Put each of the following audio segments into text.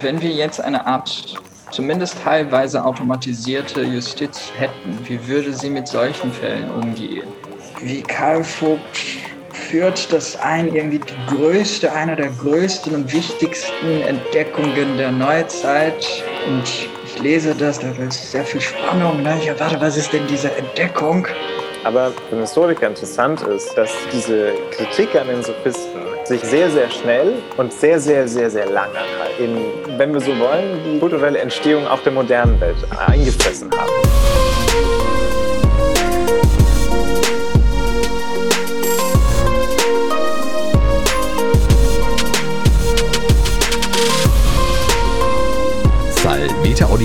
Wenn wir jetzt eine Art zumindest teilweise automatisierte Justiz hätten, wie würde sie mit solchen Fällen umgehen? Wie Karl Vogt führt das ein, irgendwie die größte, einer der größten und wichtigsten Entdeckungen der Neuzeit. Und ich lese das, da ist sehr viel Spannung. Ne? Ich erwarte, was ist denn diese Entdeckung? Aber für Historiker interessant ist, dass diese Kritik an den Sophisten sich sehr, sehr schnell und sehr, sehr, sehr, sehr lange in, wenn wir so wollen, die kulturelle Entstehung auch der modernen Welt eingefressen haben.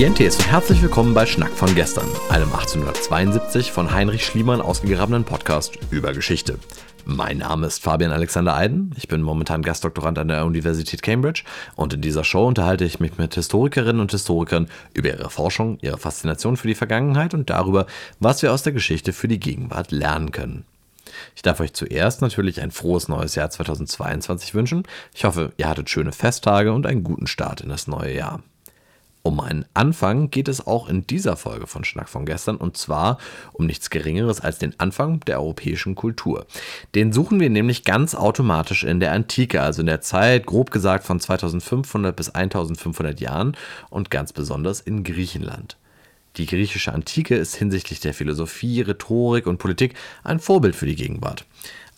Salvete Audientes und herzlich willkommen bei Schnack von gestern, einem 1872 von Heinrich Schliemann ausgegrabenen Podcast über Geschichte. Mein Name ist Fabian Alexander Eiden. Ich bin momentan Gastdoktorand an der Universität Cambridge und in dieser Show unterhalte ich mich mit Historikerinnen und Historikern über ihre Forschung, ihre Faszination für die Vergangenheit und darüber, was wir aus der Geschichte für die Gegenwart lernen können. Ich darf euch zuerst natürlich ein frohes neues Jahr 2022 wünschen. Ich hoffe, ihr hattet schöne Festtage und einen guten Start in das neue Jahr. Um einen Anfang geht es auch in dieser Folge von Schnack von gestern und zwar um nichts Geringeres als den Anfang der europäischen Kultur. Den suchen wir nämlich ganz automatisch in der Antike, also in der Zeit grob gesagt von 2500 bis 1500 Jahren und ganz besonders in Griechenland. Die griechische Antike ist hinsichtlich der Philosophie, Rhetorik und Politik ein Vorbild für die Gegenwart.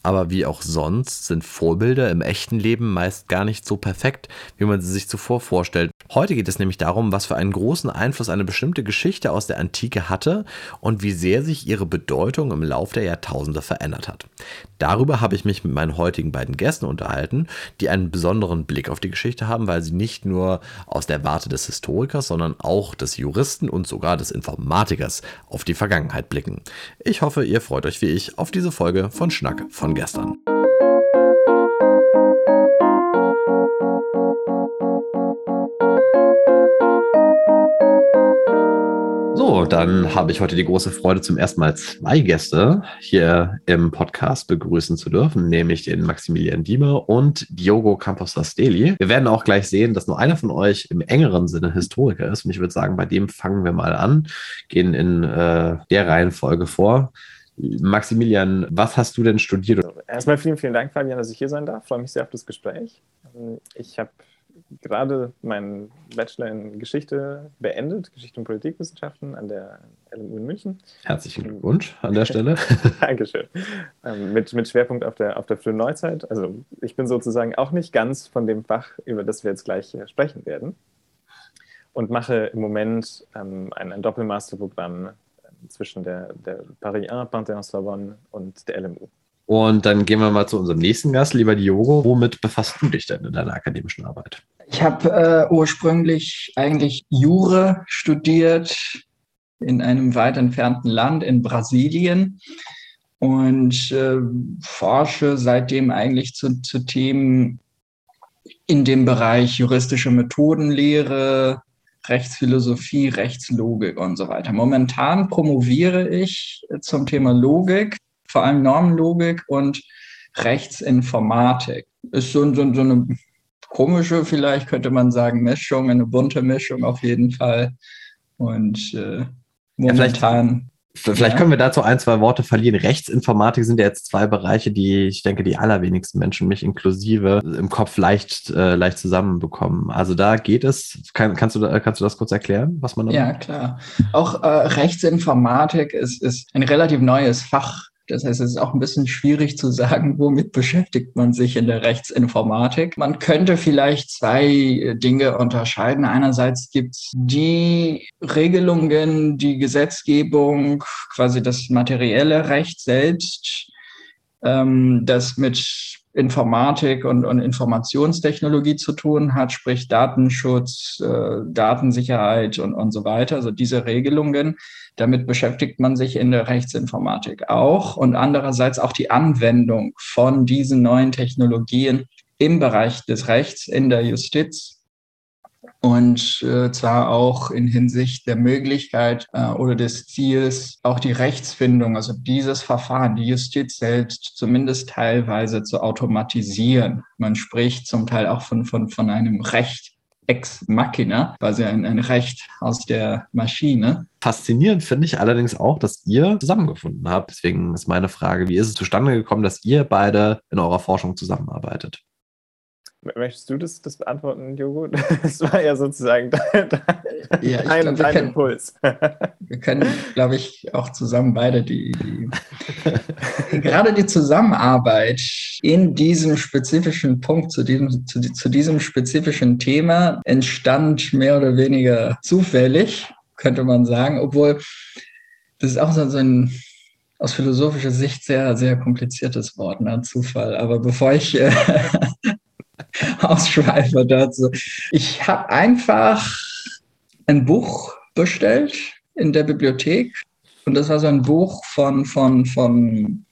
Aber wie auch sonst sind Vorbilder im echten Leben meist gar nicht so perfekt, wie man sie sich zuvor vorstellt. Heute geht es nämlich darum, was für einen großen Einfluss eine bestimmte Geschichte aus der Antike hatte und wie sehr sich ihre Bedeutung im Lauf der Jahrtausende verändert hat. Darüber habe ich mich mit meinen heutigen beiden Gästen unterhalten, die einen besonderen Blick auf die Geschichte haben, weil sie nicht nur aus der Warte des Historikers, sondern auch des Juristen und sogar des Informatikers auf die Vergangenheit blicken. Ich hoffe, ihr freut euch wie ich auf diese Folge von Schnack von gestern. So, dann habe ich heute die große Freude, zum ersten Mal zwei Gäste hier im Podcast begrüßen zu dürfen, nämlich den Maximilian Diemer und Diogo Campos Asteli. Wir werden auch gleich sehen, dass nur einer von euch im engeren Sinne Historiker ist. Und ich würde sagen, bei dem fangen wir mal an, gehen in äh, der Reihenfolge vor. Maximilian, was hast du denn studiert? Erstmal vielen, vielen Dank, Fabian, dass ich hier sein darf. Ich freue mich sehr auf das Gespräch. Ich habe gerade meinen Bachelor in Geschichte beendet, Geschichte und Politikwissenschaften an der LMU in München. Herzlichen Glückwunsch an der Stelle. Dankeschön. Ähm, mit, mit Schwerpunkt auf der, auf der frühen Neuzeit. Also ich bin sozusagen auch nicht ganz von dem Fach, über das wir jetzt gleich sprechen werden. Und mache im Moment ähm, ein, ein Doppelmasterprogramm zwischen der, der Paris 1, Panthéon-Sorbonne und der LMU. Und dann gehen wir mal zu unserem nächsten Gast, lieber Diogo. Womit befasst du dich denn in deiner akademischen Arbeit? Ich habe äh, ursprünglich eigentlich Jure studiert in einem weit entfernten Land in Brasilien und äh, forsche seitdem eigentlich zu, zu Themen in dem Bereich juristische Methodenlehre, Rechtsphilosophie, Rechtslogik und so weiter. Momentan promoviere ich zum Thema Logik, vor allem Normenlogik und Rechtsinformatik. Ist so, so, so eine komische, vielleicht könnte man sagen, Mischung, eine bunte Mischung auf jeden Fall. Und äh, momentan Vielleicht ja. können wir dazu ein, zwei Worte verlieren. Rechtsinformatik sind ja jetzt zwei Bereiche, die ich denke, die allerwenigsten Menschen, mich inklusive, im Kopf leicht, äh, leicht zusammenbekommen. Also da geht es. Kann, kannst, du, kannst du das kurz erklären, was man da Ja, klar. Auch äh, Rechtsinformatik ist, ist ein relativ neues Fach das heißt, es ist auch ein bisschen schwierig zu sagen, womit beschäftigt man sich in der Rechtsinformatik. Man könnte vielleicht zwei Dinge unterscheiden. Einerseits gibt es die Regelungen, die Gesetzgebung, quasi das materielle Recht selbst, ähm, das mit Informatik und, und Informationstechnologie zu tun hat, sprich Datenschutz, äh, Datensicherheit und, und so weiter. Also diese Regelungen, damit beschäftigt man sich in der Rechtsinformatik auch. Und andererseits auch die Anwendung von diesen neuen Technologien im Bereich des Rechts in der Justiz und äh, zwar auch in Hinsicht der Möglichkeit äh, oder des Ziels, auch die Rechtsfindung, also dieses Verfahren, die Justiz selbst zumindest teilweise zu automatisieren. Man spricht zum Teil auch von, von, von einem Recht Ex Machina, quasi ein, ein Recht aus der Maschine. Faszinierend finde ich allerdings auch, dass ihr zusammengefunden habt. Deswegen ist meine Frage, wie ist es zustande gekommen, dass ihr beide in eurer Forschung zusammenarbeitet? Möchtest du das, das beantworten, Jogo? Das war ja sozusagen dein, ja, dein, glaub, dein können, Impuls. Wir können, glaube ich, auch zusammen beide die, die gerade die Zusammenarbeit in diesem spezifischen Punkt, zu diesem, zu, zu diesem spezifischen Thema entstand mehr oder weniger zufällig, könnte man sagen, obwohl das ist auch so ein aus philosophischer Sicht sehr, sehr kompliziertes Wort, ne? Zufall. Aber bevor ich äh, ausschweife dazu. Ich habe einfach ein Buch bestellt in der Bibliothek. Und das war so ein Buch von, von, von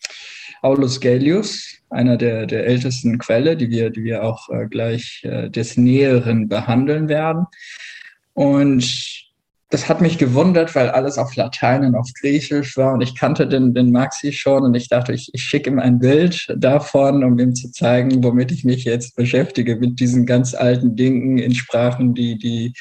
Aulus Gellius, einer der, der ältesten Quelle, die wir, die wir auch äh, gleich äh, des Näheren behandeln werden. Und das hat mich gewundert, weil alles auf Latein und auf Griechisch war und ich kannte den, den Maxi schon und ich dachte, ich, ich schicke ihm ein Bild davon, um ihm zu zeigen, womit ich mich jetzt beschäftige, mit diesen ganz alten Dingen in Sprachen, die, die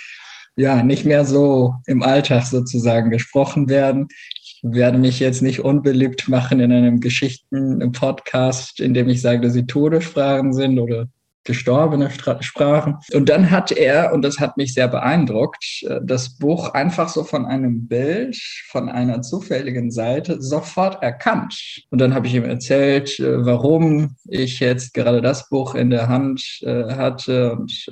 ja nicht mehr so im Alltag sozusagen gesprochen werden. Ich werde mich jetzt nicht unbeliebt machen in einem Geschichten-Podcast, in dem ich sage, dass sie Todessprachen sind oder gestorbene Sprachen. Und dann hat er, und das hat mich sehr beeindruckt, äh, das Buch einfach so von einem Bild, von einer zufälligen Seite sofort erkannt. Und dann habe ich ihm erzählt, äh, warum ich jetzt gerade das Buch in der Hand äh, hatte und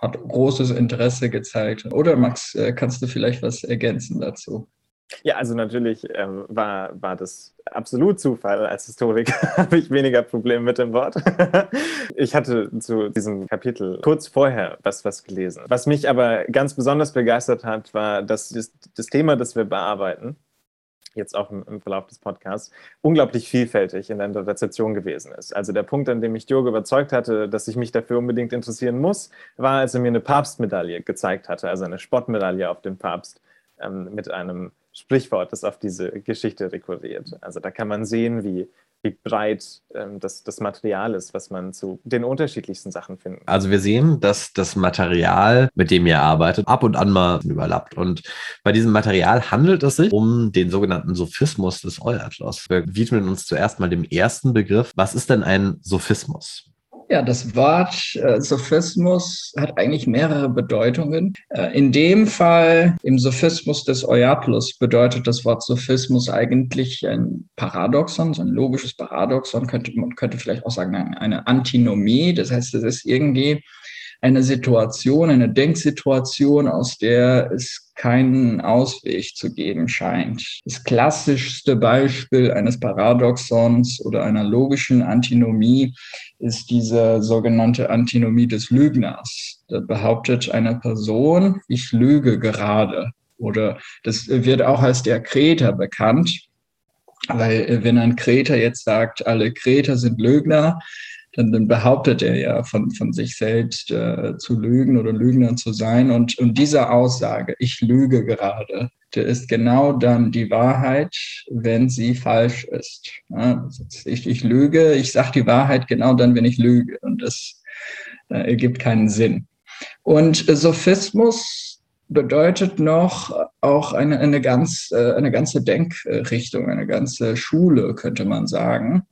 hat großes Interesse gezeigt. Oder Max, kannst du vielleicht was ergänzen dazu? Ja, also natürlich ähm, war, war das absolut Zufall. Als Historiker habe ich weniger Probleme mit dem Wort. ich hatte zu diesem Kapitel kurz vorher was, was gelesen. Was mich aber ganz besonders begeistert hat, war, dass das, das Thema, das wir bearbeiten, jetzt auch im, im, Verlauf des Podcasts, unglaublich vielfältig in der Rezeption gewesen ist. Also der Punkt, an dem mich Diogo überzeugt hatte, dass ich mich dafür unbedingt interessieren muss, war, als er mir eine Papstmedaille gezeigt hatte, also eine Spottmedaille auf den Papst ähm, mit einem Sprichwort, das auf diese Geschichte rekurriert. Also da kann man sehen, wie, wie breit ähm, das, das Material ist, was man zu den unterschiedlichsten Sachen findet. Also wir sehen, dass das Material, mit dem ihr arbeitet, ab und an mal überlappt. Und bei diesem Material handelt es sich um den sogenannten Sophismus des Euatlos. Wir widmen uns zuerst mal dem ersten Begriff. Was ist denn ein Sophismus? Ja, das Wort äh, Sophismus hat eigentlich mehrere Bedeutungen. Äh, in dem Fall, im Sophismus des Euaplus, bedeutet das Wort Sophismus eigentlich ein Paradoxon, so ein logisches Paradoxon, könnte, man könnte vielleicht auch sagen, eine Antinomie. Das heißt, es ist irgendwie eine Situation, eine Denksituation, aus der es keinen Ausweg zu geben scheint. Das klassischste Beispiel eines Paradoxons oder einer logischen Antinomie ist diese sogenannte Antinomie des Lügners. Da behauptet eine Person, ich lüge gerade. Oder das wird auch als der Kreter bekannt. Weil wenn ein Kreter jetzt sagt, alle Kreter sind Lügner, dann, dann behauptet er ja von, von sich selbst äh, zu lügen oder Lügner zu sein. Und, und diese Aussage, ich lüge gerade, der ist genau dann die Wahrheit, wenn sie falsch ist. Ja, ich, ich lüge, ich sage die Wahrheit genau dann, wenn ich lüge. Und das äh, ergibt keinen Sinn. Und Sophismus bedeutet noch auch eine, eine, ganz, äh, eine ganze Denkrichtung, eine ganze Schule, könnte man sagen.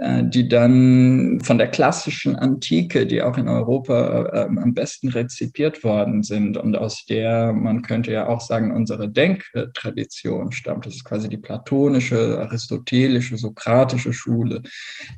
Äh, die dann von der klassischen Antike, die auch in Europa äh, am besten rezipiert worden sind und aus der man könnte ja auch sagen, unsere Denktradition stammt. Das ist quasi die platonische, aristotelische, sokratische Schule.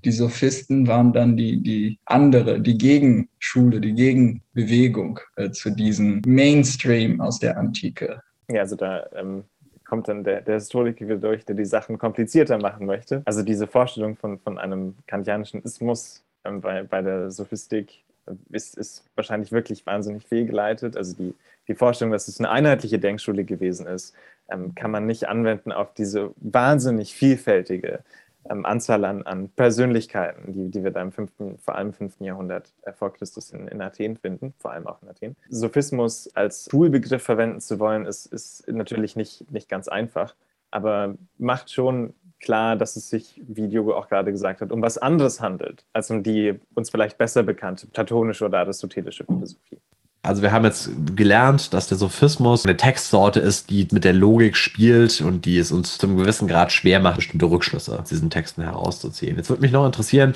Die Sophisten waren dann die, die andere, die Gegenschule, die Gegenbewegung äh, zu diesem Mainstream aus der Antike. Ja, also da ähm, kommt dann der, der Historiker wieder durch, der die Sachen komplizierter machen möchte. Also diese Vorstellung von, von einem kantianischen Ismus ähm, bei, bei der Sophistik äh, ist, ist wahrscheinlich wirklich wahnsinnig fehlgeleitet. Also die, die Vorstellung, dass es eine einheitliche Denkschule gewesen ist, ähm, kann man nicht anwenden auf diese wahnsinnig vielfältige ähm, Anzahl an, an Persönlichkeiten, die, die wir da im fünften, vor allem im 5. Jahrhundert äh, vor Christus in, in Athen finden, vor allem auch in Athen. Sophismus als Schulbegriff verwenden zu wollen, ist, ist natürlich nicht, nicht ganz einfach, aber macht schon klar, dass es sich, wie Diogo auch gerade gesagt hat, um was anderes handelt, als um die uns vielleicht besser bekannte platonische oder aristotelische Philosophie. Also wir haben jetzt gelernt, dass der Sophismus eine Textsorte ist, die mit der Logik spielt und die es uns zum gewissen Grad schwer macht, bestimmte Rückschlüsse aus diesen Texten herauszuziehen. Jetzt würde mich noch interessieren,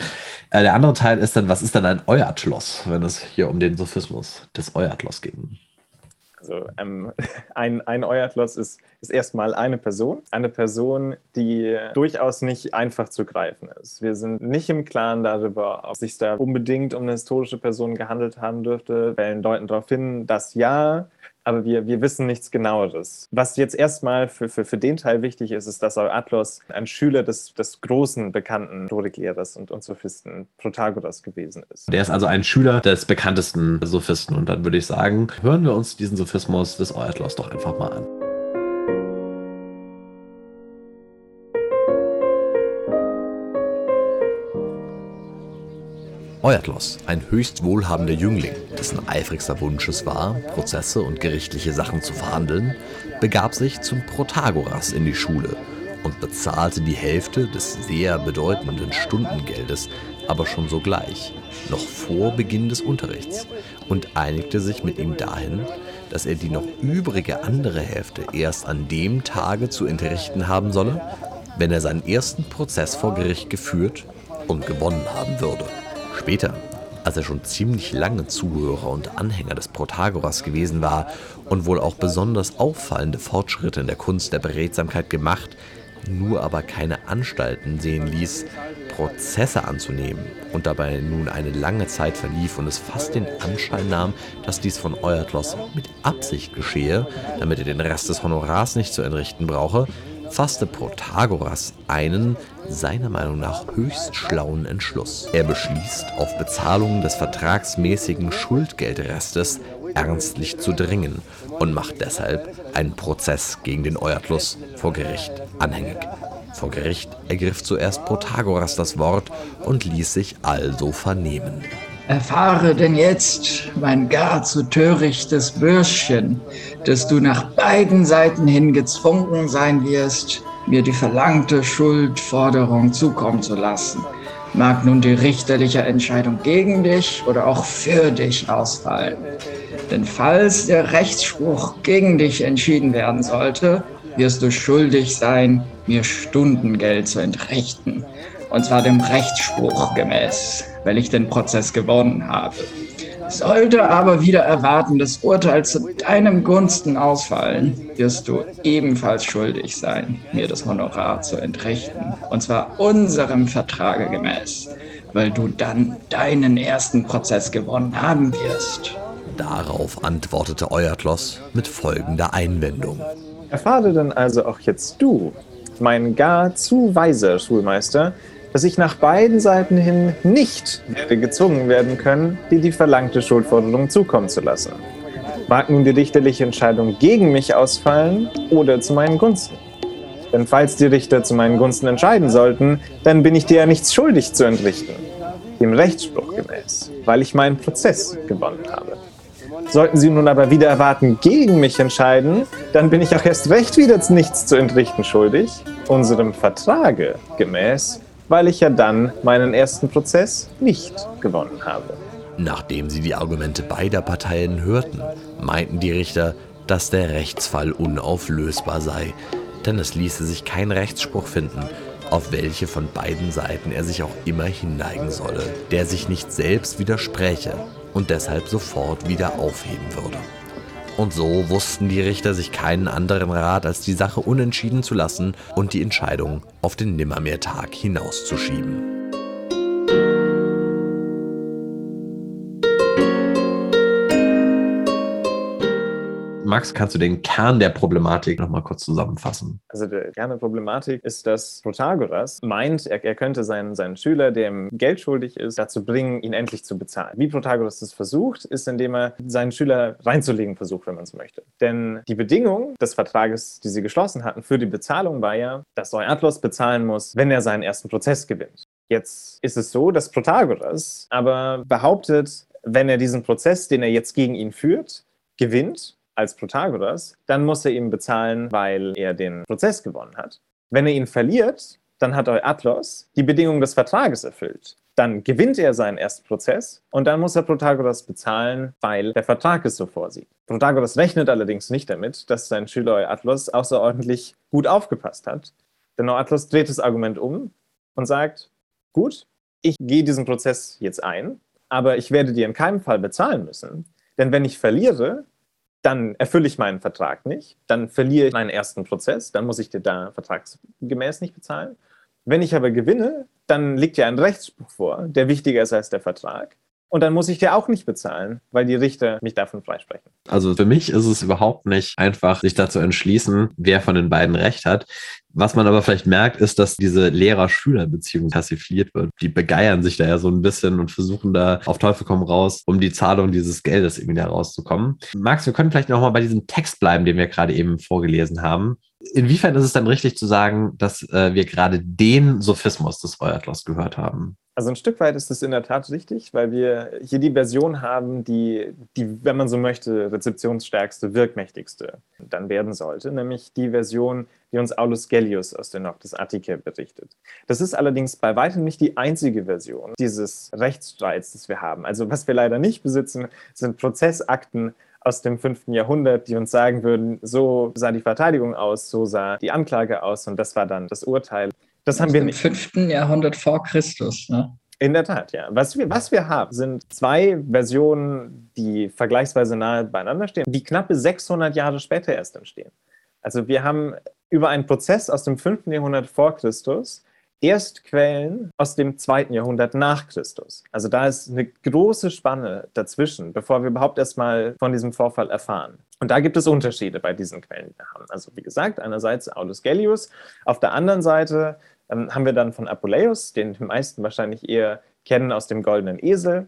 äh, der andere Teil ist dann, was ist dann ein Euatlos, wenn es hier um den Sophismus des Euatlos geht? Also ähm, ein, ein Euatlos ist, ist erstmal eine Person, eine Person, die durchaus nicht einfach zu greifen ist. Wir sind nicht im Klaren darüber, ob es sich da unbedingt um eine historische Person gehandelt haben dürfte. Quellen deuten darauf hin, dass ja, aber wir, wir wissen nichts genaueres. Was jetzt erstmal für, für, für den Teil wichtig ist, ist, dass Atlos ein Schüler des, des großen bekannten Rhetoriklehrers und, und Sophisten Protagoras gewesen ist. Der ist also ein Schüler des bekanntesten Sophisten und dann würde ich sagen, hören wir uns diesen Sophismus des Atlos doch einfach mal an. Euatlos, ein höchst wohlhabender Jüngling, dessen eifrigster Wunsch es war, Prozesse und gerichtliche Sachen zu verhandeln, begab sich zum Protagoras in die Schule und bezahlte die Hälfte des sehr bedeutenden Stundengeldes aber schon sogleich, noch vor Beginn des Unterrichts, und einigte sich mit ihm dahin, dass er die noch übrige andere Hälfte erst an dem Tage zu entrichten haben solle, wenn er seinen ersten Prozess vor Gericht geführt und gewonnen haben würde. Später, als er schon ziemlich lange Zuhörer und Anhänger des Protagoras gewesen war und wohl auch besonders auffallende Fortschritte in der Kunst der Beredsamkeit gemacht, nur aber keine Anstalten sehen ließ, Prozesse anzunehmen und dabei nun eine lange Zeit verlief und es fast den Anschein nahm, dass dies von Euertlos mit Absicht geschehe, damit er den Rest des Honorars nicht zu entrichten brauche, fasste Protagoras einen, seiner Meinung nach höchst schlauen Entschluss. Er beschließt, auf Bezahlung des vertragsmäßigen Schuldgeldrestes ernstlich zu dringen und macht deshalb einen Prozess gegen den Euatlus vor Gericht anhängig. Vor Gericht ergriff zuerst Protagoras das Wort und ließ sich also vernehmen. Erfahre denn jetzt, mein gar zu törichtes Bürschchen, dass du nach beiden Seiten hin gezwungen sein wirst, mir die verlangte Schuldforderung zukommen zu lassen. Mag nun die richterliche Entscheidung gegen dich oder auch für dich ausfallen. Denn falls der Rechtsspruch gegen dich entschieden werden sollte, wirst du schuldig sein, mir Stundengeld zu entrichten. Und zwar dem Rechtsspruch gemäß weil ich den Prozess gewonnen habe. Sollte aber wieder erwarten, das Urteil zu deinem Gunsten ausfallen, wirst du ebenfalls schuldig sein, mir das Honorar zu entrichten. Und zwar unserem Vertrage gemäß, weil du dann deinen ersten Prozess gewonnen haben wirst. Darauf antwortete Euatlos mit folgender Einwendung. Erfahre denn also auch jetzt du, mein gar zu weiser Schulmeister, dass ich nach beiden Seiten hin nicht werde gezwungen werden können, dir die verlangte Schuldforderung zukommen zu lassen. Mag nun die richterliche Entscheidung gegen mich ausfallen oder zu meinen Gunsten. Denn falls die Richter zu meinen Gunsten entscheiden sollten, dann bin ich dir ja nichts schuldig zu entrichten. Dem Rechtsspruch gemäß, weil ich meinen Prozess gewonnen habe. Sollten sie nun aber wieder erwarten, gegen mich entscheiden, dann bin ich auch erst recht wieder nichts zu entrichten schuldig. Unserem Vertrage gemäß weil ich ja dann meinen ersten Prozess nicht gewonnen habe. Nachdem sie die Argumente beider Parteien hörten, meinten die Richter, dass der Rechtsfall unauflösbar sei, denn es ließe sich kein Rechtsspruch finden, auf welche von beiden Seiten er sich auch immer hinneigen solle, der sich nicht selbst widerspräche und deshalb sofort wieder aufheben würde. Und so wussten die Richter sich keinen anderen Rat, als die Sache unentschieden zu lassen und die Entscheidung auf den Nimmermehrtag hinauszuschieben. Max, kannst du den Kern der Problematik nochmal kurz zusammenfassen? Also der Kern der Problematik ist, dass Protagoras meint, er, er könnte seinen, seinen Schüler, der ihm Geld schuldig ist, dazu bringen, ihn endlich zu bezahlen. Wie Protagoras das versucht, ist, indem er seinen Schüler reinzulegen versucht, wenn man es möchte. Denn die Bedingung des Vertrages, die sie geschlossen hatten für die Bezahlung, war ja, dass Euatlos bezahlen muss, wenn er seinen ersten Prozess gewinnt. Jetzt ist es so, dass Protagoras aber behauptet, wenn er diesen Prozess, den er jetzt gegen ihn führt, gewinnt, als Protagoras, dann muss er ihm bezahlen, weil er den Prozess gewonnen hat. Wenn er ihn verliert, dann hat Atlos die Bedingungen des Vertrages erfüllt. Dann gewinnt er seinen ersten Prozess und dann muss er Protagoras bezahlen, weil der Vertrag es so vorsieht. Protagoras rechnet allerdings nicht damit, dass sein Schüler Euatlos außerordentlich gut aufgepasst hat. Denn Euatlos dreht das Argument um und sagt, gut, ich gehe diesen Prozess jetzt ein, aber ich werde dir in keinem Fall bezahlen müssen. Denn wenn ich verliere, dann erfülle ich meinen Vertrag nicht, dann verliere ich meinen ersten Prozess, dann muss ich dir da vertragsgemäß nicht bezahlen. Wenn ich aber gewinne, dann liegt ja ein Rechtsspruch vor, der wichtiger ist als der Vertrag. Und dann muss ich dir auch nicht bezahlen, weil die Richter mich davon freisprechen. Also für mich ist es überhaupt nicht einfach, sich dazu entschließen, wer von den beiden recht hat. Was man aber vielleicht merkt, ist, dass diese Lehrer-Schüler-Beziehung passiviert wird. Die begeiern sich da ja so ein bisschen und versuchen da auf Teufel komm raus, um die Zahlung dieses Geldes irgendwie da rauszukommen. Max, wir können vielleicht nochmal bei diesem Text bleiben, den wir gerade eben vorgelesen haben. Inwiefern ist es dann richtig zu sagen, dass äh, wir gerade den Sophismus des Euatlos gehört haben? Also ein Stück weit ist es in der Tat richtig, weil wir hier die Version haben, die, die, wenn man so möchte, rezeptionsstärkste, wirkmächtigste dann werden sollte, nämlich die Version, die uns Aulus Gellius aus der Noctis Attica berichtet. Das ist allerdings bei weitem nicht die einzige Version dieses Rechtsstreits, das wir haben. Also was wir leider nicht besitzen, sind Prozessakten aus dem fünften Jahrhundert, die uns sagen würden, so sah die Verteidigung aus, so sah die Anklage aus und das war dann das Urteil. Das haben wir nicht. Im fünften Jahrhundert vor Christus. Ne? In der Tat, ja. Was wir, was wir haben, sind zwei Versionen, die vergleichsweise nahe beieinander stehen, die knappe 600 Jahre später erst entstehen. Also wir haben über einen Prozess aus dem 5. Jahrhundert vor Christus erst Quellen aus dem 2. Jahrhundert nach Christus. Also da ist eine große Spanne dazwischen, bevor wir überhaupt erstmal von diesem Vorfall erfahren. Und da gibt es Unterschiede bei diesen Quellen, die wir haben. Also wie gesagt, einerseits Aulus Gellius, auf der anderen Seite ähm, haben wir dann von Apuleius, den die meisten wahrscheinlich eher kennen aus dem Goldenen Esel.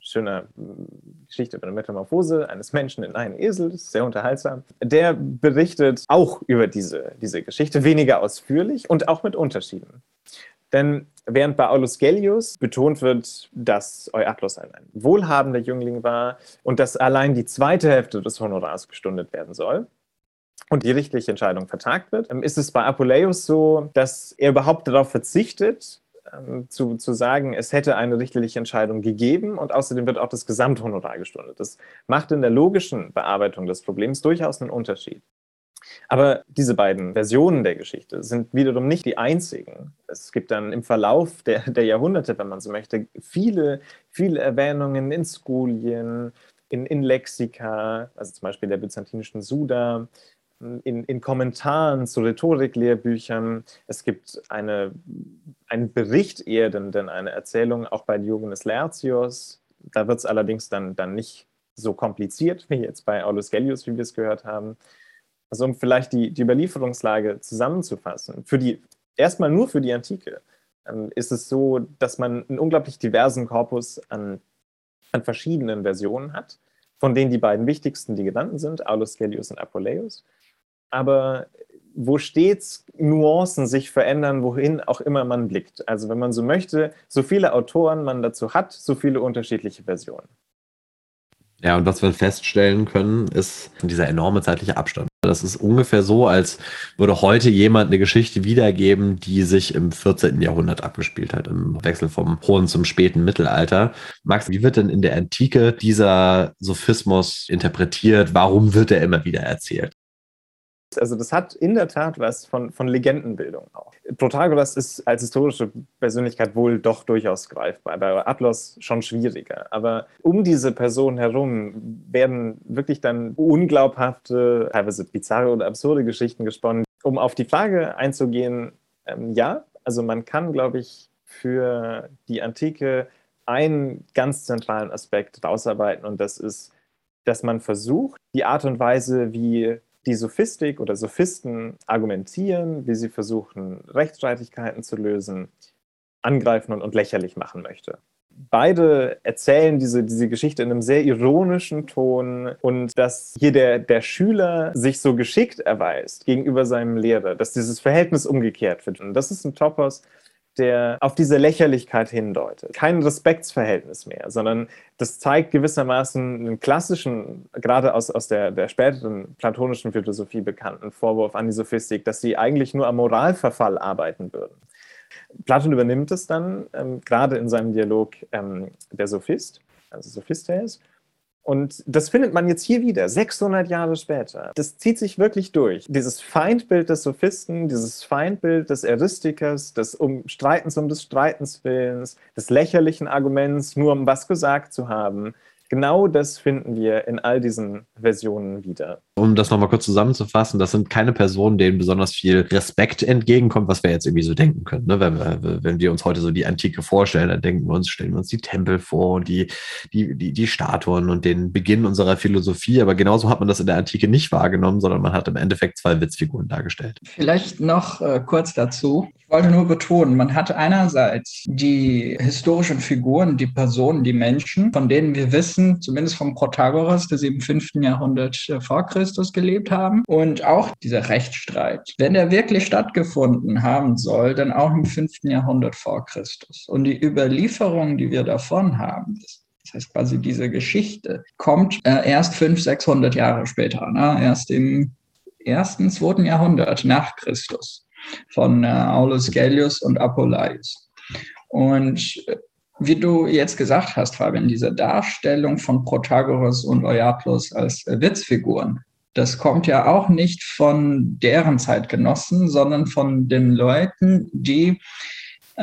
Schöne mm, Geschichte über eine Metamorphose eines Menschen in einen Esel, das ist sehr unterhaltsam. Der berichtet auch über diese, diese Geschichte, weniger ausführlich und auch mit Unterschieden. Denn während bei Aulus Gellius betont wird, dass Euatlos ein, ein, wohlhabender Jüngling war und dass allein die zweite Hälfte des Honorars gestundet werden soll, und die richtige Entscheidung vertagt wird, ähm, ist es bei Apuleius so, dass er überhaupt darauf verzichtet, ähm, zu, zu sagen, es hätte eine richterliche Entscheidung gegeben und außerdem wird auch das Gesamthonorar gestundet. Das macht in der logischen Bearbeitung des Problems durchaus einen Unterschied. Aber diese beiden Versionen der Geschichte sind wiederum nicht die einzigen. Es gibt dann im Verlauf der, der Jahrhunderte, wenn man so möchte, viele, viele Erwähnungen in Skulien, in, in Lexika, also zum Beispiel der byzantinischen Suda, in, in Kommentaren zu Rhetoriklehrbüchern. Es gibt eine, einen Bericht eher denn, denn eine Erzählung auch bei Diogenes Laertius. Da wird es allerdings dann, dann nicht so kompliziert wie jetzt bei Aulus Gellius, wie wir es gehört haben. Also um vielleicht die, die Überlieferungslage zusammenzufassen, für die, erstmal nur für die Antike, ähm, ist es so, dass man einen unglaublich diversen Korpus an, an verschiedenen Versionen hat, von denen die beiden wichtigsten die genannten sind, Aulus Gellius und Apuleius aber wo stets Nuancen sich verändern, wohin auch immer man blickt. Also wenn man so möchte, so viele Autoren man dazu hat, so viele unterschiedliche Versionen. Ja, und was wir feststellen können, ist dieser enorme zeitliche Abstand. Das ist ungefähr so, als würde heute jemand eine Geschichte wiedergeben, die sich im 14. Jahrhundert abgespielt hat, im Wechsel vom hohen zum späten Mittelalter. Max, wie wird denn in der Antike dieser Sophismus interpretiert? Warum wird er immer wieder erzählt? Also das hat in der Tat was von, von Legendenbildung auch. Protagoras ist als historische Persönlichkeit wohl doch durchaus greifbar, bei Atlas schon schwieriger. Aber um diese Person herum werden wirklich dann unglaubhafte, teilweise bizarre oder absurde Geschichten gesponnen. Um auf die Frage einzugehen, ähm, ja, also man kann, glaube ich, für die Antike einen ganz zentralen Aspekt rausarbeiten und das ist, dass man versucht, die Art und Weise, wie die Sophistik oder Sophisten argumentieren, wie sie versuchen, Rechtsstreitigkeiten zu lösen, angreifen und, und lächerlich machen möchte. Beide erzählen diese, diese Geschichte in einem sehr ironischen Ton und dass hier der, der Schüler sich so geschickt erweist gegenüber seinem Lehrer, dass dieses Verhältnis umgekehrt wird. Und das ist ein Topos, der auf diese Lächerlichkeit hindeutet. Kein Respektsverhältnis mehr, sondern das zeigt gewissermaßen einen klassischen, gerade aus, aus der, der späteren platonischen Philosophie bekannten Vorwurf an die Sophistik, dass sie eigentlich nur am Moralverfall arbeiten würden. Platon übernimmt es dann, ähm, gerade in seinem Dialog ähm, der Sophist, also Sophistes. Und das findet man jetzt hier wieder, 600 Jahre später. Das zieht sich wirklich durch. Dieses Feindbild des Sophisten, dieses Feindbild des Eristikers, des Umstreitens um des Streitens Willens, des lächerlichen Arguments, nur um was gesagt zu haben, Genau das finden wir in all diesen Versionen wieder. Um das nochmal kurz zusammenzufassen, das sind keine Personen, denen besonders viel Respekt entgegenkommt, was wir jetzt irgendwie so denken können. Ne? Wenn, wir, wenn wir uns heute so die Antike vorstellen, dann denken wir uns, stellen wir uns die Tempel vor und die, die, die, die Statuen und den Beginn unserer Philosophie. Aber genauso hat man das in der Antike nicht wahrgenommen, sondern man hat im Endeffekt zwei Witzfiguren dargestellt. Vielleicht noch äh, kurz dazu. Ich wollte nur betonen, man hat einerseits die historischen Figuren, die Personen, die Menschen, von denen wir wissen, zumindest vom Protagoras, dass sie im 5. Jahrhundert vor Christus gelebt haben. Und auch dieser Rechtsstreit, wenn der wirklich stattgefunden haben soll, dann auch im 5. Jahrhundert vor Christus. Und die Überlieferung, die wir davon haben, das das heißt quasi diese Geschichte kommt äh, erst 500, 600 Jahre später, ne? erst im ersten, zweiten Jahrhundert nach Christus von äh, Aulus Gellius und Apuleius. Und äh, wie du jetzt gesagt hast, Fabian, diese Darstellung von Protagoras und Euaplos als äh, Witzfiguren, das kommt ja auch nicht von deren Zeitgenossen, sondern von den Leuten, die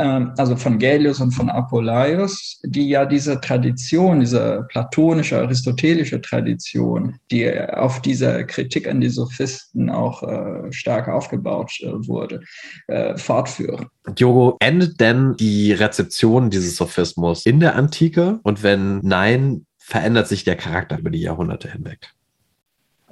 also von Gellius und von Apollaios, die ja diese Tradition, diese platonische, aristotelische Tradition, die auf dieser Kritik an die Sophisten auch äh, stark aufgebaut äh, wurde, äh, fortführen. Diogo, endet denn die Rezeption dieses Sophismus in der Antike? Und wenn nein, verändert sich der Charakter über die Jahrhunderte hinweg?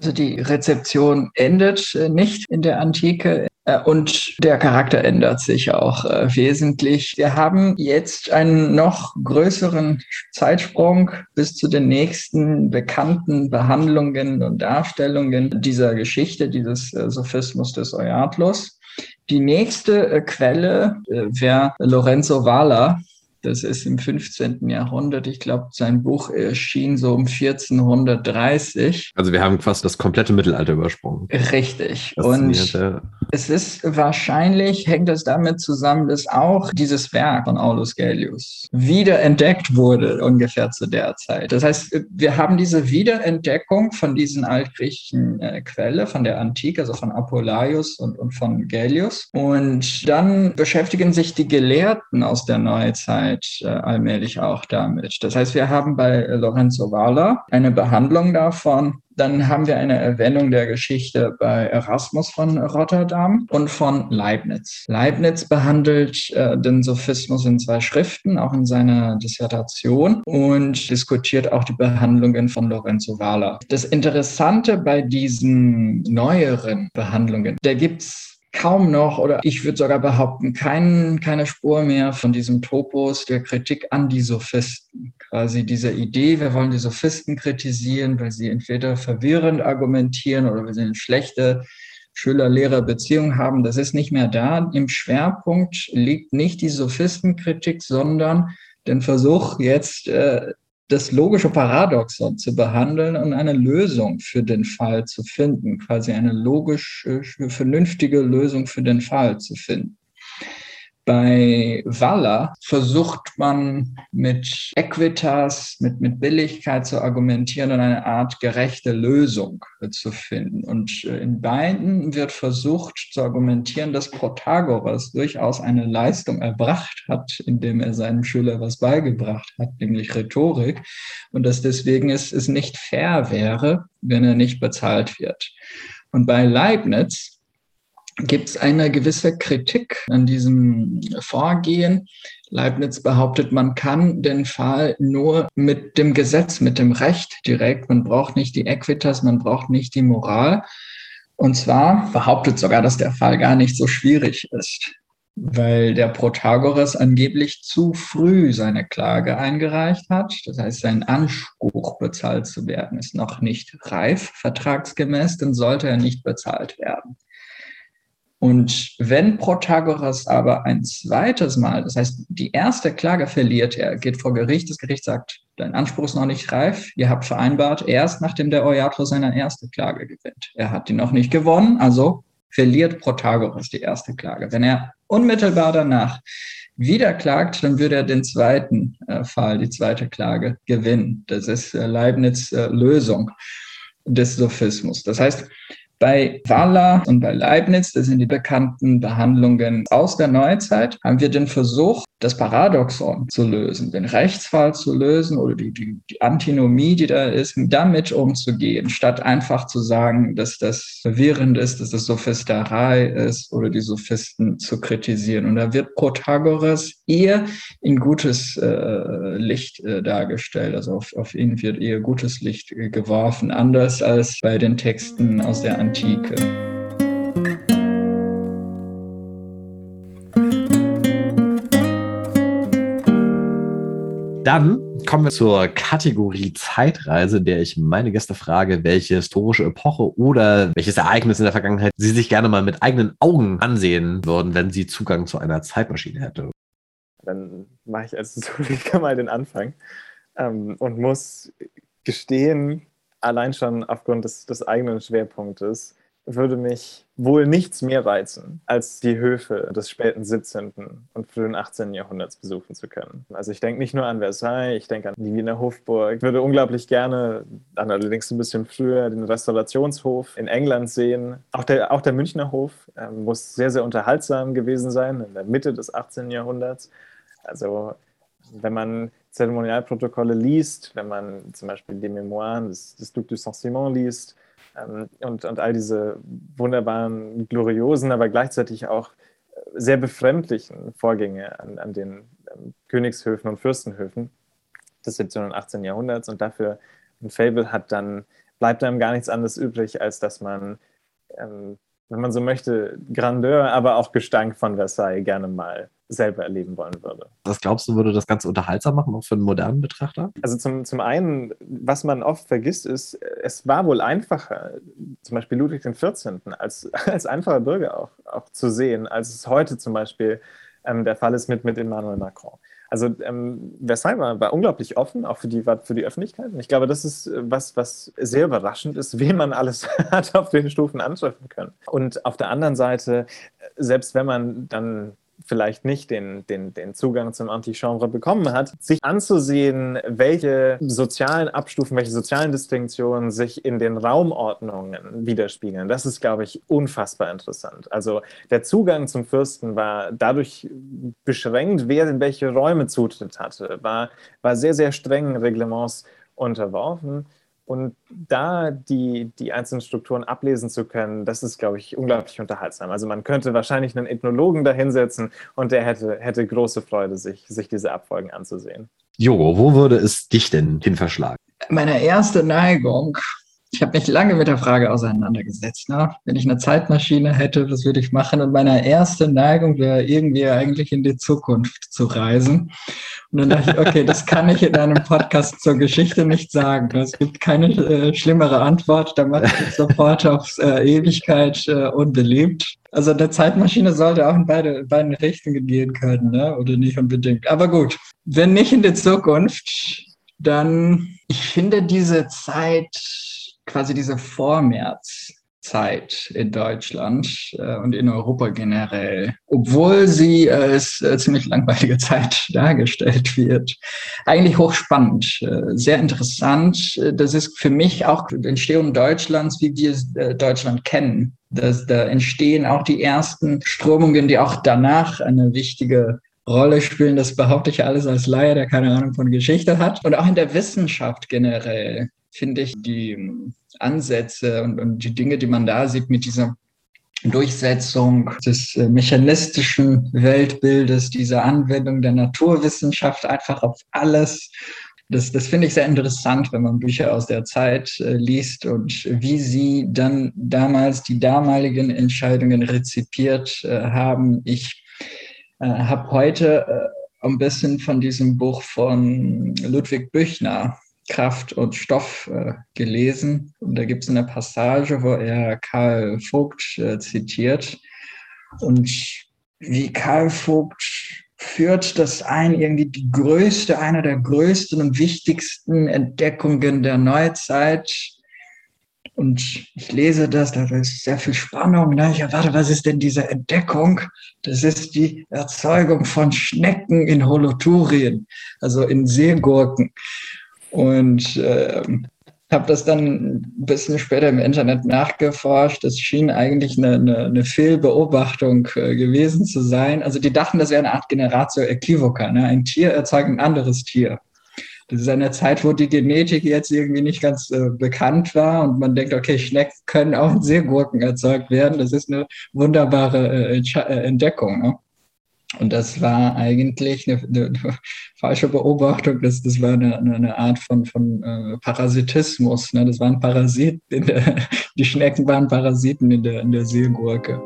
Also die Rezeption endet äh, nicht in der Antike. Äh, und der Charakter ändert sich auch äh, wesentlich. Wir haben jetzt einen noch größeren Zeitsprung bis zu den nächsten bekannten Behandlungen und Darstellungen dieser Geschichte, dieses Sophismus des Euatlos. Die nächste Quelle wäre Lorenzo Valla, das ist im 15. Jahrhundert. Ich glaube, sein Buch erschien so um 1430. Also wir haben fast das komplette Mittelalter übersprungen. Richtig. Und es ist wahrscheinlich, hängt es damit zusammen, dass auch dieses Werk von Aulus Gellius wiederentdeckt wurde, ungefähr zu der Zeit. Das heißt, wir haben diese Wiederentdeckung von diesen altgriechischen äh, Quelle, von der Antike, also von Apollaius und, und von Gellius. Und dann beschäftigen sich die Gelehrten aus der Neuzeit Zeit äh, allmählich auch damit. Das heißt, wir haben bei Lorenzo Valla eine Behandlung davon. Dann haben wir eine Erwähnung der Geschichte bei Erasmus von Rotterdam und von Leibniz. Leibniz behandelt äh, den Sophismus in zwei Schriften, auch in seiner Dissertation und diskutiert auch die Behandlungen von Lorenzo Valla. Das Interessante bei diesen neueren Behandlungen, da gibt's kaum noch oder ich würde sogar behaupten, kein, keine Spur mehr von diesem Topos der Kritik an die Sophisten. Quasi diese Idee, wir wollen die Sophisten kritisieren, weil sie entweder verwirrend argumentieren oder weil sie eine schlechte Schüler-Lehrer-Beziehung haben, das ist nicht mehr da. Im Schwerpunkt liegt nicht die Sophistenkritik, sondern den Versuch jetzt äh, das logische Paradoxon zu behandeln und eine Lösung für den Fall zu finden, quasi eine logisch vernünftige Lösung für den Fall zu finden. Bei Waller versucht man mit Equitas, mit, mit Billigkeit zu argumentieren und eine Art gerechte Lösung zu finden. Und äh, in beiden wird versucht zu argumentieren, dass Protagoras durchaus eine Leistung erbracht hat, indem er seinem Schüler was beigebracht hat, nämlich Rhetorik. Und dass deswegen es, es nicht fair wäre, wenn er nicht bezahlt wird. Und bei Leibniz gibt es eine gewisse Kritik an diesem Vorgehen. Leibniz behauptet, man kann den Fall nur mit dem Gesetz, mit dem Recht direkt. Man braucht nicht die Equitas, man braucht nicht die Moral. Und zwar behauptet sogar, dass der Fall gar nicht so schwierig ist, weil der Protagoras angeblich zu früh seine Klage eingereicht hat. Das heißt, sein Anspruch, bezahlt zu werden, ist noch nicht reif, vertragsgemäß, dann sollte er nicht bezahlt werden. Und wenn Protagoras aber ein zweites Mal, das heißt, die erste Klage verliert er, geht vor Gericht, das Gericht sagt, dein Anspruch ist noch nicht reif, ihr habt vereinbart, erst nachdem der Euatro seine erste Klage gewinnt. Er hat die noch nicht gewonnen, also verliert Protagoras die erste Klage. Wenn er unmittelbar danach wieder klagt, dann würde er den zweiten äh, Fall, die zweite Klage gewinnen. Das ist äh, Leibniz äh, Lösung des Sophismus. Das heißt, bei Waller und bei Leibniz, das sind die bekannten Behandlungen aus der Neuzeit, haben wir den Versuch, das Paradoxon zu lösen, den Rechtsfall zu lösen oder die, die, die Antinomie, die da ist, damit umzugehen, statt einfach zu sagen, dass das verwirrend ist, dass das Sophisterei ist oder die Sophisten zu kritisieren. Und da wird Protagoras eher in gutes äh, Licht äh, dargestellt, also auf, auf ihn wird eher gutes Licht äh, geworfen, anders als bei den Texten aus der Antike. Dann kommen wir zur Kategorie Zeitreise, der ich meine Gäste frage, welche historische Epoche oder welches Ereignis in der Vergangenheit sie sich gerne mal mit eigenen Augen ansehen würden, wenn sie Zugang zu einer Zeitmaschine hätte. Dann mache ich als Historiker mal den Anfang ähm, und muss gestehen, allein schon aufgrund des, des eigenen Schwerpunktes, würde mich wohl nichts mehr reizen, als die Höfe des späten 17. und frühen 18. Jahrhunderts besuchen zu können. Also ich denke nicht nur an Versailles, ich denke an die Wiener Hofburg. Ich würde unglaublich gerne, dann allerdings ein bisschen früher, den Restaurationshof in England sehen. Auch der, auch der Münchner Hof äh, muss sehr, sehr unterhaltsam gewesen sein, in der Mitte des 18. Jahrhunderts. Also wenn man Zeremonialprotokolle liest, wenn man zum Beispiel die Memoiren des, des Duc de Saint-Simon liest, und, und all diese wunderbaren, gloriosen, aber gleichzeitig auch sehr befremdlichen Vorgänge an, an den ähm, Königshöfen und Fürstenhöfen des 17. und 18. Jahrhunderts. Und dafür ein Fable hat, dann bleibt einem gar nichts anderes übrig, als dass man, ähm, wenn man so möchte, Grandeur, aber auch Gestank von Versailles gerne mal selber erleben wollen würde. Was glaubst du, würde das Ganze unterhaltsam machen, auch für einen modernen Betrachter? Also zum, zum einen, was man oft vergisst, ist, es war wohl einfacher, zum Beispiel Ludwig XIV. als, als einfacher Bürger auch, auch zu sehen, als es heute zum Beispiel ähm, der Fall ist mit, mit Emmanuel Macron. Also ähm, Versailles war, war, unglaublich offen, auch für die, für die Öffentlichkeit. Und ich glaube, das ist was, was sehr überraschend ist, wen man alles hat auf den Stufen antreffen können. Und auf der anderen Seite, selbst wenn man dann vielleicht nicht den, den, den Zugang zum Antichambre bekommen hat, sich anzusehen, welche sozialen Abstufen, welche sozialen Distinktionen sich in den Raumordnungen widerspiegeln. Das ist, glaube ich, unfassbar interessant. Also der Zugang zum Fürsten war dadurch beschränkt, wer in welche Räume Zutritt hatte, war, war sehr, sehr strengen Reglements unterworfen. Und da die, die einzelnen Strukturen ablesen zu können, das ist, glaube ich, unglaublich unterhaltsam. Also man könnte wahrscheinlich einen Ethnologen da hinsetzen und der hätte, hätte große Freude, sich, sich diese Abfolgen anzusehen. Jogo, wo würde es dich denn hin verschlagen? Meine erste Neigung ich habe mich lange mit der Frage auseinandergesetzt. Ne? Wenn ich eine Zeitmaschine hätte, was würde ich machen? Und meine erste Neigung wäre irgendwie eigentlich in die Zukunft zu reisen. Und dann dachte ich, okay, das kann ich in einem Podcast zur Geschichte nicht sagen. Es gibt keine äh, schlimmere Antwort. Da mache ich sofort auf äh, Ewigkeit äh, unbeliebt. Also eine Zeitmaschine sollte auch in beide, beiden Richtungen gehen können, ne? oder nicht unbedingt. Aber gut, wenn nicht in die Zukunft, dann, ich finde diese Zeit quasi diese Vormärzzeit in Deutschland äh, und in Europa generell, obwohl sie als äh, ziemlich langweilige Zeit dargestellt wird. Eigentlich hochspannend, äh, sehr interessant. Das ist für mich auch die Entstehung Deutschlands, wie wir äh, Deutschland kennen. Das, da entstehen auch die ersten Strömungen, die auch danach eine wichtige Rolle spielen. Das behaupte ich alles als Laie, der keine Ahnung von Geschichte hat. Und auch in der Wissenschaft generell finde ich die ähm, Ansätze und, und, die Dinge, die man da sieht mit dieser Durchsetzung des äh, mechanistischen Weltbildes, dieser Anwendung der Naturwissenschaft einfach auf alles. Das, das finde ich sehr interessant, wenn man Bücher aus der Zeit äh, liest und wie sie dann damals die damaligen Entscheidungen rezipiert äh, haben. Ich äh, habe heute äh, ein bisschen von diesem Buch von Ludwig Büchner Kraft und Stoff äh, gelesen. Und da gibt es eine Passage, wo er Karl Vogt äh, zitiert. Und wie Karl Vogt führt das ein, irgendwie die größte, eine der größten und wichtigsten Entdeckungen der Neuzeit Und ich lese das, da ist sehr viel Spannung. Ne? Ich erwarte, was ist denn diese Entdeckung? Das ist die Erzeugung von Schnecken in Holothurien, also in Seegurken. Und äh, habe das dann ein bisschen später im Internet nachgeforscht. Das schien eigentlich eine, eine, eine Fehlbeobachtung äh, gewesen zu sein. Also die dachten, das wäre eine Art Generatio equivoca. Ne? Ein Tier erzeugt ein anderes Tier. Das ist eine Zeit, wo die Genetik jetzt irgendwie nicht ganz äh, bekannt war und man denkt, okay, Schnecken können auch in Seegurken erzeugt werden. Das ist eine wunderbare äh, äh Entdeckung. Ne? Und das war eigentlich eine, eine, falsche Beobachtung. Das, das war eine, eine Art von, von äh, Parasitismus. Ne? Das waren Parasiten, die Schnecken waren Parasiten in der, in der Seegurke.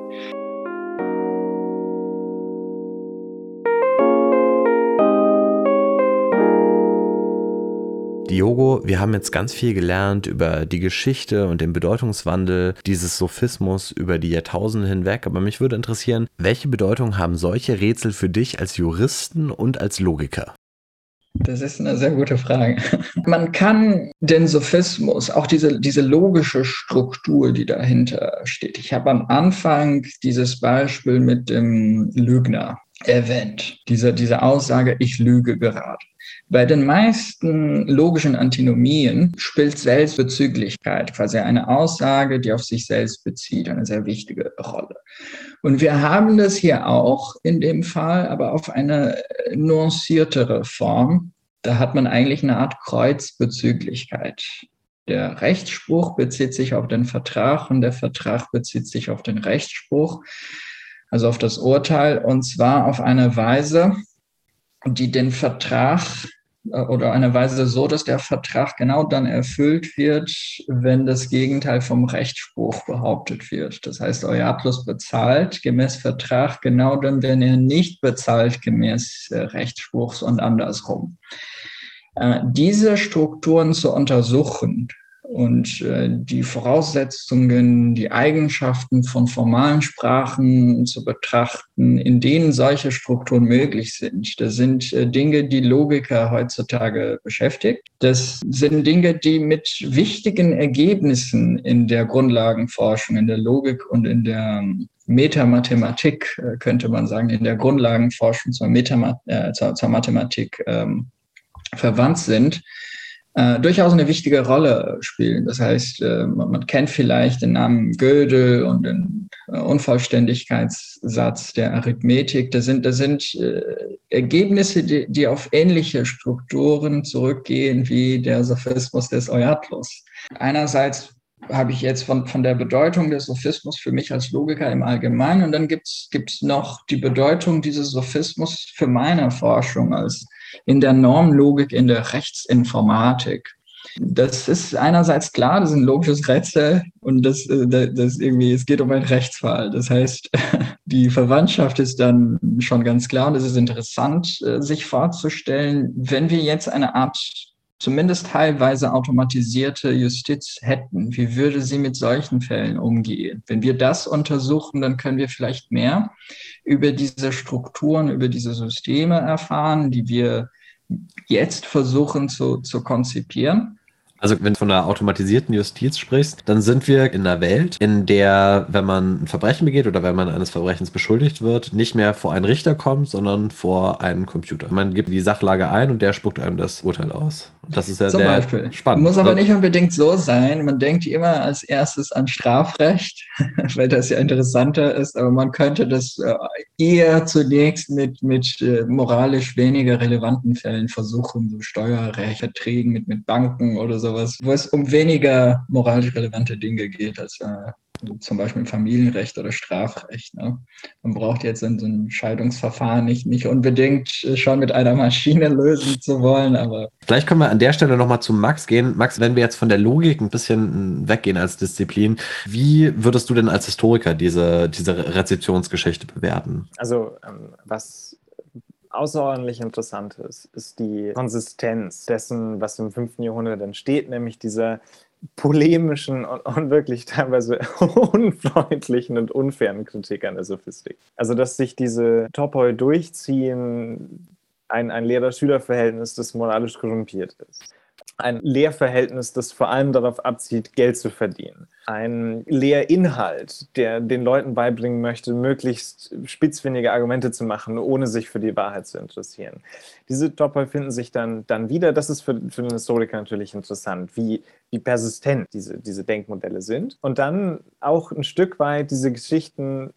Diogo, wir haben jetzt ganz viel gelernt über die Geschichte und den Bedeutungswandel dieses Sophismus über die Jahrtausende hinweg, aber mich würde interessieren, welche Bedeutung haben solche Rätsel für dich als Juristen und als Logiker? Das ist eine sehr gute Frage. Man kann den Sophismus, auch diese, diese logische Struktur, die dahinter steht. Ich habe am Anfang dieses Beispiel mit dem Lügner erwähnt. Diese, diese Aussage, ich lüge gerade. Bei den meisten logischen Antinomien spielt Selbstbezüglichkeit, quasi eine Aussage, die auf sich selbst bezieht, eine sehr wichtige Rolle. Und wir haben das hier auch in dem Fall, aber auf eine nuanciertere Form. Da hat man eigentlich eine Art Kreuzbezüglichkeit. Der Rechtsspruch bezieht sich auf den Vertrag und der Vertrag bezieht sich auf den Rechtsspruch, also auf das Urteil, und zwar auf eine Weise, die den Vertrag oder eine Weise so, dass der Vertrag genau dann erfüllt wird, wenn das Gegenteil vom Rechtsspruch behauptet wird. Das heißt, Euatlus bezahlt gemäß Vertrag genau dann, wenn er nicht bezahlt gemäß äh, Rechtsspruchs und andersrum. Äh, diese Strukturen zu untersuchen, und äh, die Voraussetzungen, die Eigenschaften von formalen Sprachen zu betrachten, in denen solche Strukturen möglich sind. Das sind äh, Dinge, die Logiker heutzutage beschäftigt. Das sind Dinge, die mit wichtigen Ergebnissen in der Grundlagenforschung, in der Logik und in der ähm, Metamathematik, äh, könnte man sagen, in der Grundlagenforschung zur, Metama äh, zur, zur Mathematik ähm, verwandt sind äh, durchaus eine wichtige Rolle spielen. Das heißt, äh, man, kennt vielleicht den Namen Gödel und den äh, Unvollständigkeitssatz der Arithmetik. Das sind, das sind äh, Ergebnisse, die, die auf ähnliche Strukturen zurückgehen wie der Sophismus des Euatlus. Einerseits habe ich jetzt von, von der Bedeutung des Sophismus für mich als Logiker im Allgemeinen und dann gibt es noch die Bedeutung dieses Sophismus für meine Forschung als in der Normlogik, in der Rechtsinformatik. Das ist einerseits klar, das ist ein logisches Rätsel und das, äh, das irgendwie, es geht um einen Rechtsfall. Das heißt, die Verwandtschaft ist dann schon ganz klar und es ist interessant, äh, sich vorzustellen, wenn wir jetzt eine Art zumindest teilweise automatisierte Justiz hätten, wie würde sie mit solchen Fällen umgehen? Wenn wir das untersuchen, dann können wir vielleicht mehr über diese Strukturen, über diese Systeme erfahren, die wir jetzt versuchen zu, zu konzipieren. Also wenn du von einer automatisierten Justiz sprichst, dann sind wir in einer Welt, in der, wenn man ein Verbrechen begeht oder wenn man eines Verbrechens beschuldigt wird, nicht mehr vor einen Richter kommt, sondern vor einen Computer. Man gibt die Sachlage ein und der spuckt einem das Urteil aus. Das ist ja Zum sehr Beispiel. spannend. Muss aber nicht unbedingt so sein. Man denkt immer als erstes an Strafrecht, weil das ja interessanter ist, aber man könnte das äh, eher zunächst mit, mit äh, moralisch weniger relevanten Fällen versuchen, so Steuerrecht, Verträgen mit, mit Banken oder sowas, wo es um weniger moralisch relevante Dinge geht als äh, zum Beispiel Familienrecht oder Strafrecht. Ne? Man braucht jetzt so ein Scheidungsverfahren nicht, nicht unbedingt schon mit einer Maschine lösen zu wollen, aber. Vielleicht können wir an der Stelle nochmal zu Max gehen. Max, wenn wir jetzt von der Logik ein bisschen weggehen als Disziplin, wie würdest du denn als Historiker diese, diese Rezeptionsgeschichte bewerten? Also, ähm, was außerordentlich interessant ist, ist die Konsistenz dessen, was im 5. Jahrhundert entsteht, nämlich dieser polemischen und, und, wirklich teilweise unfreundlichen und unfairen Kritik an der Sophistik. Also, dass sich diese Topoi durchziehen, ein, ein Lehrer-Schüler-Verhältnis, das moralisch korrumpiert ist. Ein Lehrverhältnis, das vor allem darauf abzieht, Geld zu verdienen. Ein Lehrinhalt, der den Leuten beibringen möchte, möglichst spitzfindige Argumente zu machen, ohne sich für die Wahrheit zu interessieren. Diese Doppel finden sich dann, dann wieder. Das ist für, für den Historiker natürlich interessant, wie, wie persistent diese, diese Denkmodelle sind. Und dann auch ein Stück weit diese Geschichten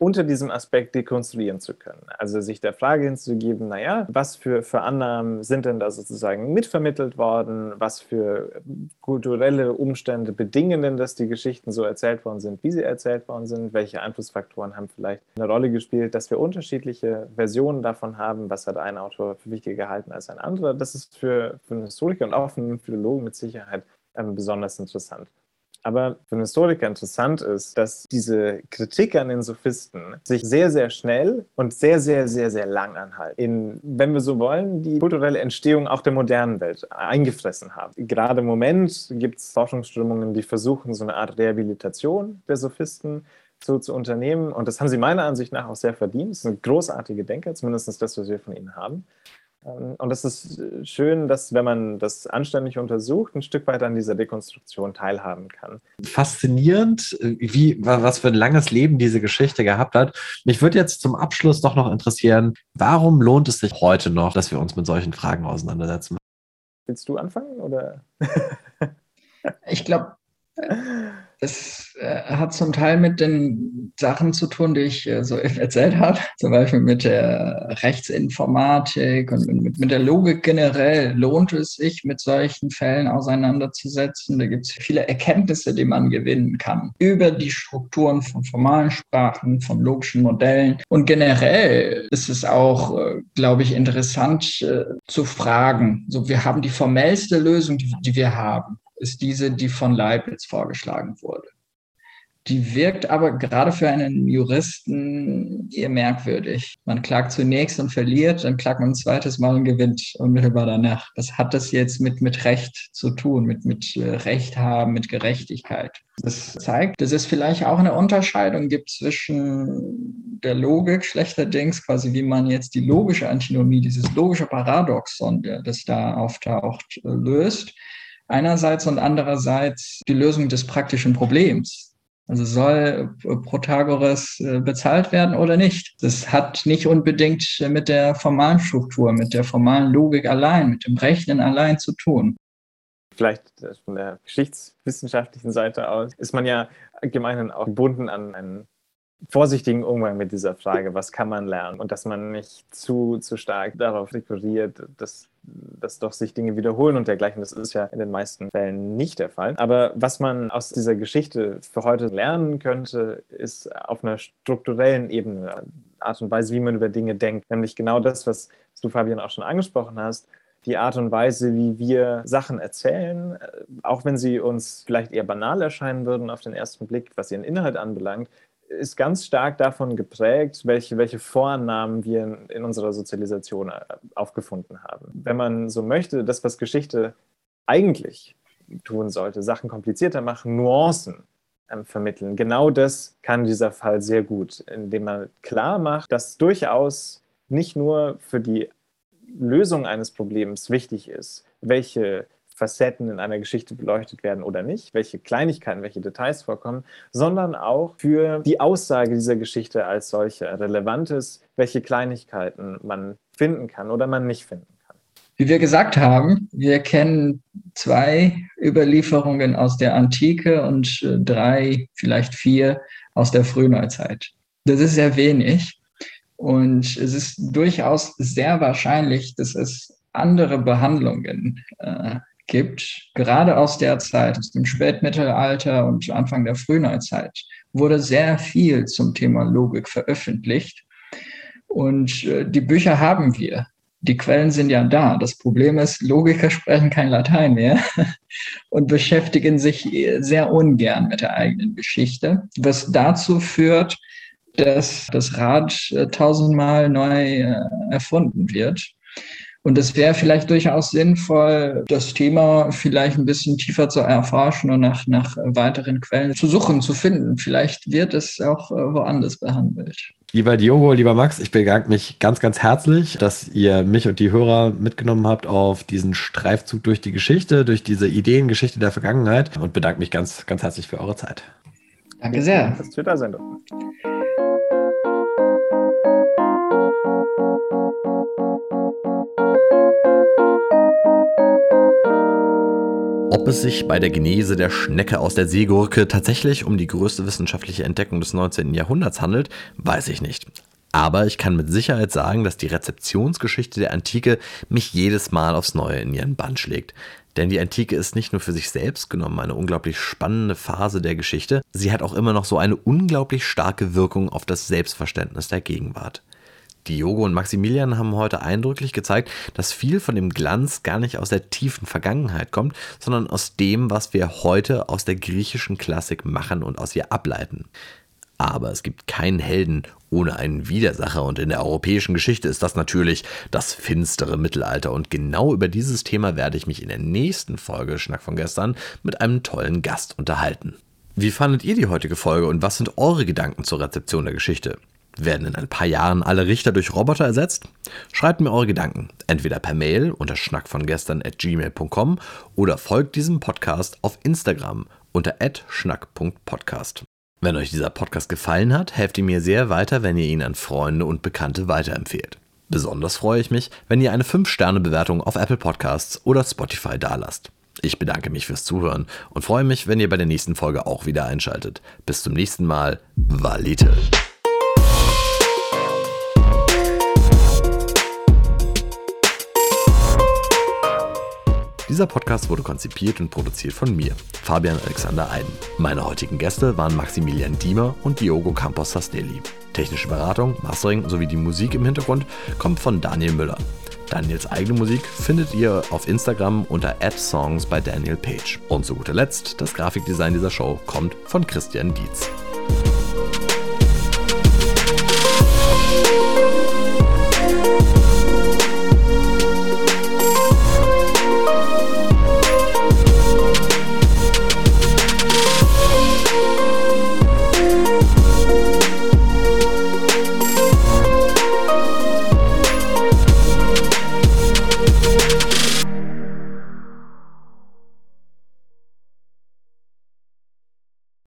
unter diesem Aspekt dekonstruieren zu können. Also sich der Frage hinzugeben, naja, was für, für Annahmen sind denn da sozusagen mitvermittelt worden, was für kulturelle Umstände bedingen denn, dass die Geschichten so erzählt worden sind, wie sie erzählt worden sind, welche Einflussfaktoren haben vielleicht eine Rolle gespielt, dass wir unterschiedliche Versionen davon haben, was hat ein Autor für wichtiger gehalten als ein anderer. Das ist für, für einen Historiker und auch für einen Philologen mit Sicherheit ähm, besonders interessant. Aber für einen Historiker interessant ist, dass diese Kritik an den Sophisten sich sehr, sehr schnell und sehr, sehr, sehr, sehr lang anhalten. In, wenn wir so wollen, die kulturelle Entstehung auch der modernen Welt eingefressen haben. Gerade im Moment gibt es Forschungsströmungen, die versuchen, so eine Art Rehabilitation der Sophisten zu, zu unternehmen. Und das haben sie meiner Ansicht nach auch sehr verdient. Das sind großartige Denker, zumindest das, was wir von ihnen haben. Ähm, und es ist äh, schön, dass, wenn man das anständig untersucht, ein Stück weit an dieser Dekonstruktion teilhaben kann. Faszinierend, äh, wie, was für ein langes Leben diese Geschichte gehabt hat. Mich würde jetzt zum Abschluss doch noch interessieren, warum lohnt es sich heute noch, dass wir uns mit solchen Fragen auseinandersetzen? Willst du anfangen oder? ich glaube, es äh, hat zum Teil mit den Sachen zu tun, die ich äh, so erzählt habe, zum Beispiel mit der Rechtsinformatik und mit, mit, der Logik generell. Lohnt es sich, mit solchen Fällen auseinanderzusetzen? Da gibt es viele Erkenntnisse, die man gewinnen kann über die Strukturen von formalen Sprachen, von logischen Modellen. Und generell ist es auch, äh, glaube ich, interessant zu fragen. So, wir haben die formellste Lösung, die, die wir haben ist diese, die von Leibniz vorgeschlagen wurde. Die wirkt aber gerade für einen Juristen eher merkwürdig. Man klagt zunächst und verliert, dann klagt man ein zweites Mal und gewinnt unmittelbar danach. Was hat das jetzt mit, mit Recht zu tun, mit, mit äh, Recht haben, mit Gerechtigkeit? Das zeigt, dass es vielleicht auch eine Unterscheidung gibt zwischen der Logik schlechterdings, quasi wie man jetzt die logische Antinomie, dieses logische Paradoxon, das da auftaucht, äh, löst einerseits und andererseits die Lösung des praktischen Problems. Also soll Protagoras äh, bezahlt werden oder nicht? Das hat nicht unbedingt mit der formalen Struktur, mit der formalen Logik allein, mit dem Rechnen allein zu tun. Vielleicht von der geschichtswissenschaftlichen Seite aus ist man ja gemeinhin auch gebunden an einen vorsichtigen Umgang mit dieser Frage, was kann man lernen und dass man nicht zu, zu stark darauf rekurriert, dass, dass doch sich Dinge wiederholen und dergleichen. Das ist ja in den meisten Fällen nicht der Fall. Aber was man aus dieser Geschichte für heute lernen könnte, ist auf einer strukturellen Ebene, Art und Weise, wie man über Dinge denkt, nämlich genau das, was du, Fabian, auch schon angesprochen hast, die Art und Weise, wie wir Sachen erzählen, auch wenn sie uns vielleicht eher banal erscheinen würden auf den ersten Blick, was ihren Inhalt anbelangt, ist ganz stark davon geprägt, welche, welche Vorannahmen wir in, in, unserer Sozialisation äh, aufgefunden haben. Wenn man so möchte, das, was Geschichte eigentlich tun sollte, Sachen komplizierter machen, Nuancen ähm, vermitteln, genau das kann dieser Fall sehr gut, indem man klar macht, dass durchaus nicht nur für die Lösung eines Problems wichtig ist, welche Facetten in einer Geschichte beleuchtet werden oder nicht, welche Kleinigkeiten, welche Details vorkommen, sondern auch für die Aussage dieser Geschichte als solche relevant ist, welche Kleinigkeiten man finden kann oder man nicht finden kann. Wie wir gesagt haben, wir kennen zwei Überlieferungen aus der Antike und äh, drei, vielleicht vier aus der Frühneuzeit. Das ist sehr wenig. Und es ist durchaus sehr wahrscheinlich, dass es andere Behandlungen äh, gibt, gerade aus der Zeit, aus dem Spätmittelalter und Anfang der Frühneuzeit, wurde sehr viel zum Thema Logik veröffentlicht. Und äh, die Bücher haben wir. Die Quellen sind ja da. Das Problem ist, Logiker sprechen kein Latein mehr und beschäftigen sich sehr ungern mit der eigenen Geschichte, was dazu führt, dass das Rad äh, tausendmal neu äh, erfunden wird. Und es wäre vielleicht durchaus sinnvoll, das Thema vielleicht ein bisschen tiefer zu erforschen und nach, nach weiteren Quellen zu suchen, zu finden. Vielleicht wird es auch äh, woanders behandelt. Lieber Diogo, lieber Max, ich bedanke mich ganz, ganz herzlich, dass ihr mich und die Hörer mitgenommen habt auf diesen Streifzug durch die Geschichte, durch diese Ideengeschichte der Vergangenheit und bedanke mich ganz, ganz herzlich für eure Zeit. Danke sehr. Dass wir Ob es sich bei der Genese der Schnecke aus der Seegurke tatsächlich um die größte wissenschaftliche Entdeckung des 19. Jahrhunderts handelt, weiß ich nicht. Aber ich kann mit Sicherheit sagen, dass die Rezeptionsgeschichte der Antike mich jedes Mal aufs Neue in ihren Bann schlägt. Denn die Antike ist nicht nur für sich selbst genommen eine unglaublich spannende Phase der Geschichte, sie hat auch immer noch so eine unglaublich starke Wirkung auf das Selbstverständnis der Gegenwart. Diogo und Maximilian haben heute eindrücklich gezeigt, dass viel von dem Glanz gar nicht aus der tiefen Vergangenheit kommt, sondern aus dem, was wir heute aus der griechischen Klassik machen und aus ihr ableiten. Aber es gibt keinen Helden ohne einen Widersacher und in der europäischen Geschichte ist das natürlich das finstere Mittelalter und genau über dieses Thema werde ich mich in der nächsten Folge Schnack von gestern mit einem tollen Gast unterhalten. Wie fandet ihr die heutige Folge und was sind eure Gedanken zur Rezeption der Geschichte? Werden in ein paar Jahren alle Richter durch Roboter ersetzt? Schreibt mir eure Gedanken, entweder per Mail unter schnackvongestern.gmail.com oder folgt diesem Podcast auf Instagram unter schnack.podcast. Wenn euch dieser Podcast gefallen hat, helft ihr mir sehr weiter, wenn ihr ihn an Freunde und Bekannte weiterempfehlt. Besonders freue ich mich, wenn ihr eine 5-Sterne-Bewertung auf Apple Podcasts oder Spotify dalasst. Ich bedanke mich fürs Zuhören und freue mich, wenn ihr bei der nächsten Folge auch wieder einschaltet. Bis zum nächsten Mal. Valite. Dieser Podcast wurde konzipiert und produziert von mir, Fabian Alexander Eiden. Meine heutigen Gäste waren Maximilian Diemer und Diogo Campos Sastelli. Technische Beratung, Mastering sowie die Musik im Hintergrund kommt von Daniel Müller. Daniels eigene Musik findet ihr auf Instagram unter @songs bei Daniel Page. Und zu guter Letzt, das Grafikdesign dieser Show kommt von Christian Dietz.